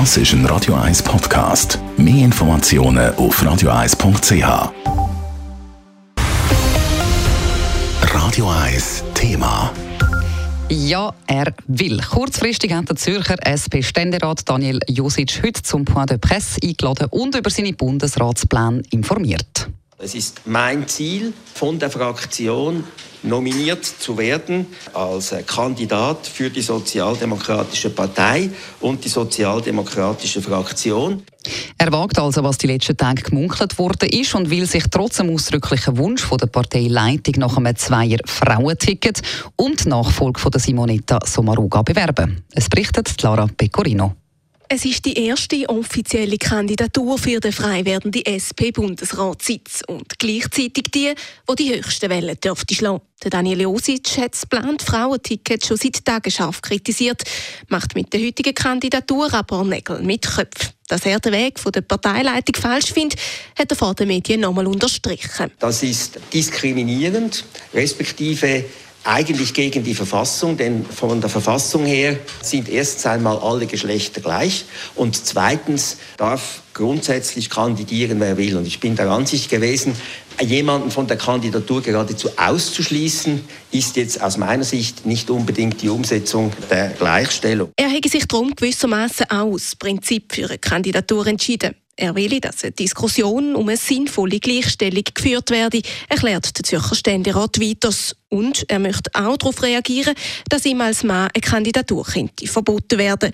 Das ist ein Radio 1 Podcast. Mehr Informationen auf radio1.ch. Radio 1 Thema. Ja, er will. Kurzfristig hat der Zürcher SP-Ständerat Daniel Josic heute zum Point de Presse eingeladen und über seine Bundesratspläne informiert. Es ist mein Ziel von der Fraktion, nominiert zu werden als äh, Kandidat für die Sozialdemokratische Partei und die Sozialdemokratische Fraktion. Er wagt also, was die letzten Tage gemunkelt worden ist und will sich trotz dem ausdrücklichen Wunsch von der Parteileitung nach einem Zweier Frauenticket und Nachfolge von der Simonetta Sommaruga bewerben. Es berichtet Clara Pecorino. Es ist die erste offizielle Kandidatur für den frei werdenden SP-Bundesratssitz und gleichzeitig die, wo die höchste Welle dürfte schlagen. Daniel Josic hat das geplante Frauenticket schon seit Tagen scharf kritisiert, macht mit der heutigen Kandidatur aber Nägel mit Köpfen. Dass er den Weg von der Parteileitung falsch findet, hat er vor den Medien nochmal unterstrichen. Das ist diskriminierend, respektive eigentlich gegen die Verfassung, denn von der Verfassung her sind erstens einmal alle Geschlechter gleich und zweitens darf grundsätzlich kandidieren, wer will. Und ich bin der Ansicht gewesen, jemanden von der Kandidatur geradezu auszuschließen, ist jetzt aus meiner Sicht nicht unbedingt die Umsetzung der Gleichstellung. Er hätte sich darum gewissermaßen aus Prinzip für eine Kandidatur entschieden. Er will, dass eine Diskussion um eine sinnvolle Gleichstellung geführt werde, erklärt der Zürcher Ständerat weiters. Und er möchte auch darauf reagieren, dass ihm als Mann eine Kandidatur könnte verboten werden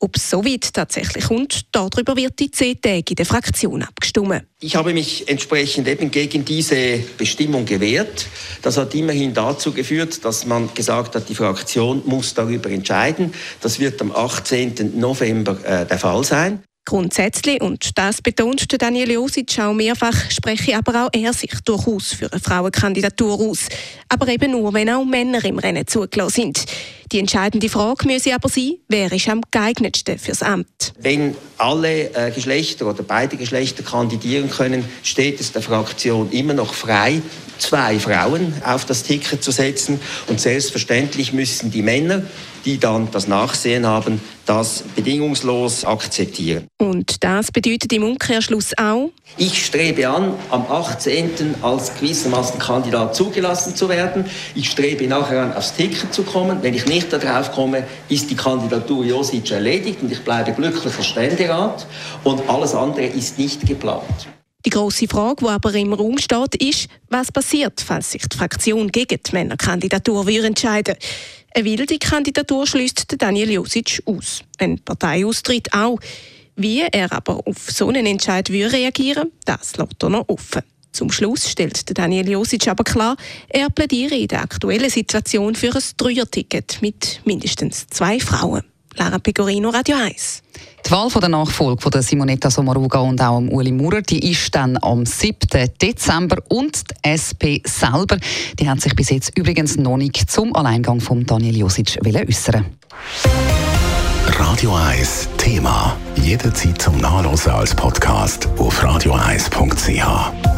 ob es so weit tatsächlich kommt, darüber wird die zehn Tage in der Fraktion abgestimmt. Ich habe mich entsprechend eben gegen diese Bestimmung gewehrt. Das hat immerhin dazu geführt, dass man gesagt hat, die Fraktion muss darüber entscheiden. Das wird am 18. November äh, der Fall sein. Grundsätzlich, und das betont Daniel Josic auch mehrfach, spreche aber auch er sich durchaus für eine Frauenkandidatur aus. Aber eben nur, wenn auch Männer im Rennen zugelassen sind. Die entscheidende Frage müsse aber sein, wer ist am geeignetsten fürs Amt? Wenn alle äh, Geschlechter oder beide Geschlechter kandidieren können, steht es der Fraktion immer noch frei, zwei Frauen auf das Ticket zu setzen. Und selbstverständlich müssen die Männer, die dann das Nachsehen haben, das bedingungslos akzeptieren. Und das bedeutet im Umkehrschluss auch? Ich strebe an, am 18. als gewissermaßen Kandidat zugelassen zu werden. Ich strebe nachher an, aufs Ticket zu kommen. Wenn ich nicht darauf komme, ist die Kandidatur Josic erledigt und ich bleibe glücklicher Ständerat. Und alles andere ist nicht geplant. Die grosse Frage, die aber im Raum steht, ist, was passiert, falls sich die Fraktion gegen die Männerkandidatur entscheiden würde. Eine wilde Kandidatur schließt Daniel Josic aus. Ein Parteiaustritt auch. Wie er aber auf so einen Entscheid würde reagieren, das lässt er noch offen. Zum Schluss stellt Daniel Josic aber klar, er plädiere in der aktuellen Situation für ein Dreierticket mit mindestens zwei Frauen. Lara Pegorino, Radio 1. Die Wahl der Nachfolge von der Simonetta Sommaruga und auch Uli Maurer, die ist dann am 7. Dezember und die SP selber, die hat sich bis jetzt übrigens noch nicht zum Alleingang von Daniel Josic äußern Radio 1 Thema. Jederzeit zum Nachlesen als Podcast auf radio1.ch.